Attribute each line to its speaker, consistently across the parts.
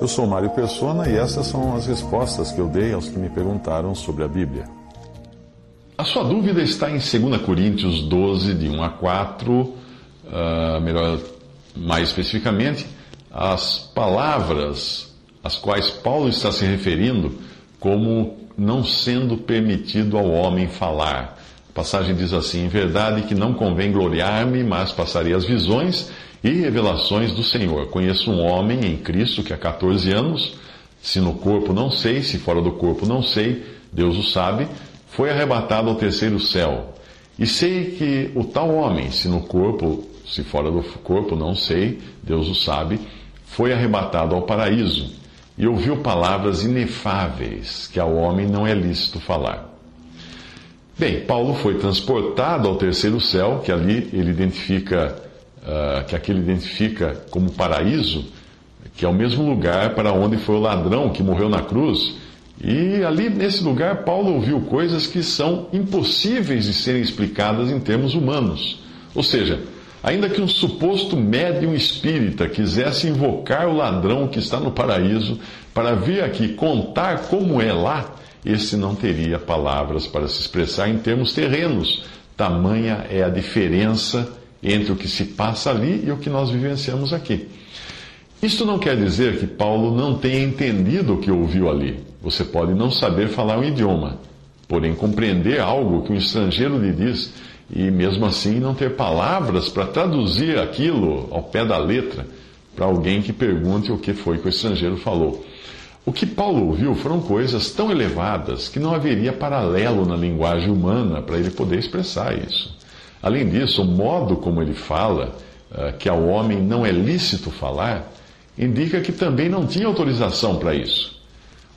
Speaker 1: Eu sou Mário Persona e essas são as respostas que eu dei aos que me perguntaram sobre a Bíblia.
Speaker 2: A sua dúvida está em 2 Coríntios 12, de 1 a 4, uh, melhor, mais especificamente, as palavras às quais Paulo está se referindo como não sendo permitido ao homem falar. A passagem diz assim: Em verdade que não convém gloriar-me, mas passarei as visões e revelações do Senhor. Conheço um homem em Cristo que há 14 anos, se no corpo não sei, se fora do corpo não sei, Deus o sabe, foi arrebatado ao terceiro céu. E sei que o tal homem, se no corpo, se fora do corpo não sei, Deus o sabe, foi arrebatado ao paraíso e ouviu palavras inefáveis que ao homem não é lícito falar. Bem, Paulo foi transportado ao terceiro céu, que ali ele identifica, uh, que aqui ele identifica como paraíso, que é o mesmo lugar para onde foi o ladrão que morreu na cruz. E ali nesse lugar, Paulo ouviu coisas que são impossíveis de serem explicadas em termos humanos. Ou seja, Ainda que um suposto médium espírita quisesse invocar o ladrão que está no paraíso para vir aqui contar como é lá, esse não teria palavras para se expressar em termos terrenos. Tamanha é a diferença entre o que se passa ali e o que nós vivenciamos aqui. Isto não quer dizer que Paulo não tenha entendido o que ouviu ali. Você pode não saber falar um idioma, porém compreender algo que um estrangeiro lhe diz e mesmo assim não ter palavras para traduzir aquilo ao pé da letra para alguém que pergunte o que foi que o estrangeiro falou. O que Paulo ouviu foram coisas tão elevadas que não haveria paralelo na linguagem humana para ele poder expressar isso. Além disso, o modo como ele fala, eh, que ao homem não é lícito falar, indica que também não tinha autorização para isso.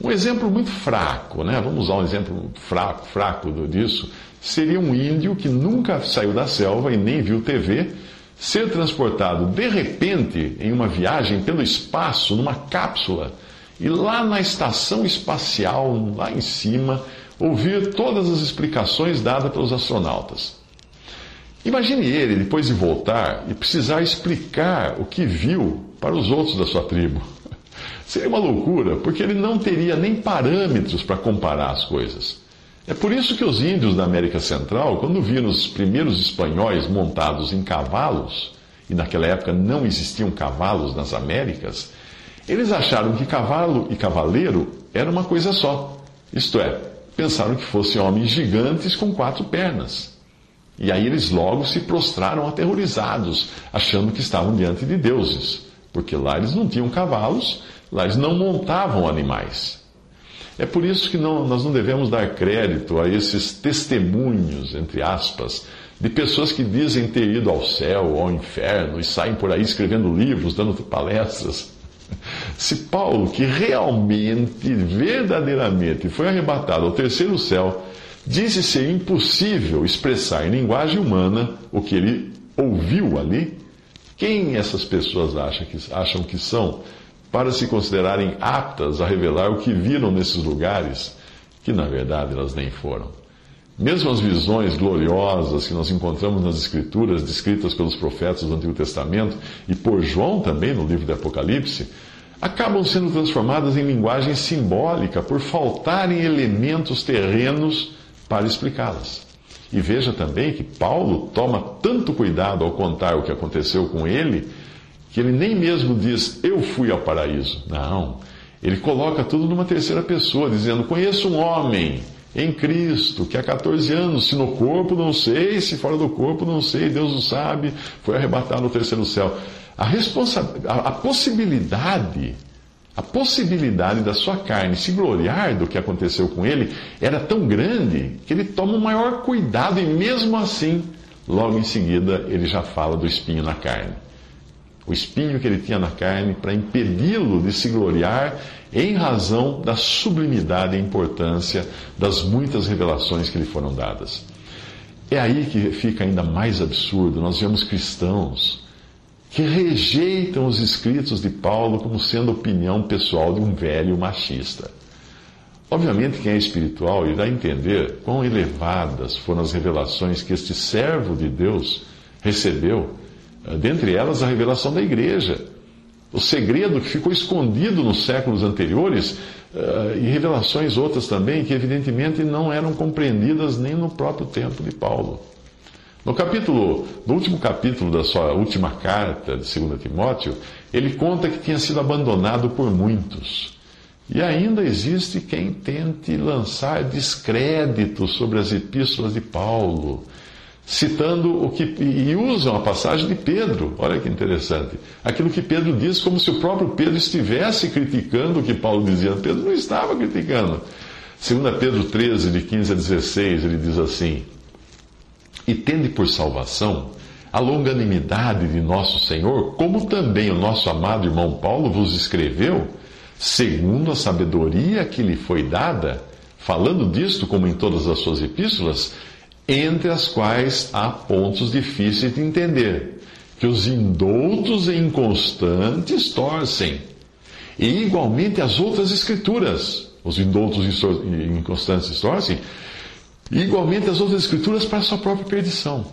Speaker 2: Um exemplo muito fraco, né? vamos usar um exemplo fraco, fraco disso, seria um índio que nunca saiu da selva e nem viu TV, ser transportado de repente em uma viagem pelo espaço, numa cápsula, e lá na estação espacial, lá em cima, ouvir todas as explicações dadas pelos astronautas. Imagine ele, depois de voltar, e precisar explicar o que viu para os outros da sua tribo. Seria uma loucura, porque ele não teria nem parâmetros para comparar as coisas. É por isso que os índios da América Central, quando viram os primeiros espanhóis montados em cavalos, e naquela época não existiam cavalos nas Américas, eles acharam que cavalo e cavaleiro era uma coisa só. Isto é, pensaram que fossem homens gigantes com quatro pernas. E aí eles logo se prostraram aterrorizados, achando que estavam diante de deuses, porque lá eles não tinham cavalos, lá eles não montavam animais. É por isso que não, nós não devemos dar crédito a esses testemunhos, entre aspas, de pessoas que dizem ter ido ao céu, ao inferno e saem por aí escrevendo livros, dando palestras. Se Paulo, que realmente, verdadeiramente foi arrebatado ao terceiro céu, disse ser impossível expressar em linguagem humana o que ele ouviu ali, quem essas pessoas acham que, acham que são para se considerarem aptas a revelar o que viram nesses lugares, que na verdade elas nem foram. Mesmo as visões gloriosas que nós encontramos nas Escrituras, descritas pelos profetas do Antigo Testamento e por João também no livro do Apocalipse, acabam sendo transformadas em linguagem simbólica por faltarem elementos terrenos para explicá-las. E veja também que Paulo toma tanto cuidado ao contar o que aconteceu com ele que ele nem mesmo diz, eu fui ao paraíso. Não. Ele coloca tudo numa terceira pessoa, dizendo: Conheço um homem em Cristo que há 14 anos, se no corpo não sei, se fora do corpo não sei, Deus o sabe, foi arrebatado no terceiro céu. A, responsa a, possibilidade, a possibilidade da sua carne se gloriar do que aconteceu com ele era tão grande que ele toma o maior cuidado e mesmo assim logo em seguida ele já fala do espinho na carne. O espinho que ele tinha na carne para impedi-lo de se gloriar em razão da sublimidade e importância das muitas revelações que lhe foram dadas. É aí que fica ainda mais absurdo. Nós vemos cristãos que rejeitam os escritos de Paulo como sendo opinião pessoal de um velho machista. Obviamente, quem é espiritual irá entender quão elevadas foram as revelações que este servo de Deus recebeu, eh, dentre elas a revelação da igreja. O segredo que ficou escondido nos séculos anteriores uh, e revelações outras também que, evidentemente, não eram compreendidas nem no próprio tempo de Paulo. No capítulo, no último capítulo da sua última carta de 2 Timóteo, ele conta que tinha sido abandonado por muitos. E ainda existe quem tente lançar descrédito sobre as epístolas de Paulo, citando o que e usam a passagem de Pedro. Olha que interessante. Aquilo que Pedro diz como se o próprio Pedro estivesse criticando o que Paulo dizia. Pedro não estava criticando. 2 Pedro 13, de 15 a 16, ele diz assim: e tende por salvação a longanimidade de nosso Senhor, como também o nosso amado irmão Paulo vos escreveu, segundo a sabedoria que lhe foi dada, falando disto como em todas as suas epístolas, entre as quais há pontos difíceis de entender, que os indoutos e inconstantes torcem, e igualmente as outras escrituras, os indoutos e inconstantes torcem, e igualmente as outras escrituras para a sua própria perdição.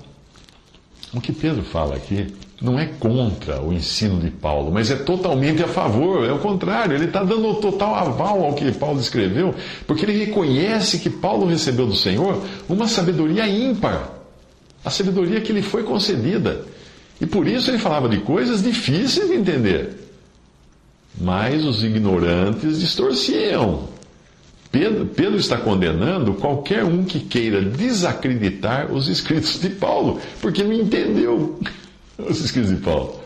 Speaker 2: O que Pedro fala aqui não é contra o ensino de Paulo, mas é totalmente a favor, é o contrário, ele está dando total aval ao que Paulo escreveu, porque ele reconhece que Paulo recebeu do Senhor uma sabedoria ímpar, a sabedoria que lhe foi concedida. E por isso ele falava de coisas difíceis de entender. Mas os ignorantes distorciam Pedro, Pedro, está condenando qualquer um que queira desacreditar os escritos de Paulo, porque não entendeu os escritos de Paulo.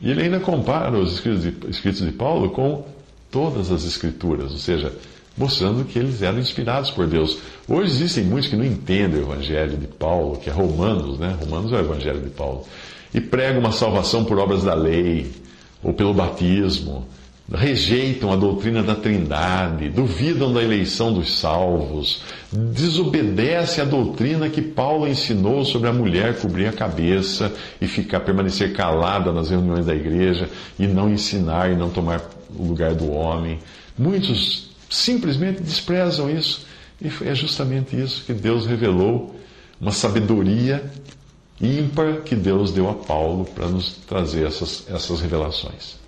Speaker 2: E ele ainda compara os escritos de, escritos de Paulo com todas as escrituras, ou seja, mostrando que eles eram inspirados por Deus. Hoje existem muitos que não entendem o evangelho de Paulo, que é Romanos, né? Romanos é o evangelho de Paulo, e pregam uma salvação por obras da lei ou pelo batismo rejeitam a doutrina da Trindade, duvidam da eleição dos salvos, desobedecem a doutrina que Paulo ensinou sobre a mulher cobrir a cabeça e ficar permanecer calada nas reuniões da igreja e não ensinar e não tomar o lugar do homem. Muitos simplesmente desprezam isso e é justamente isso que Deus revelou, uma sabedoria ímpar que Deus deu a Paulo para nos trazer essas, essas revelações.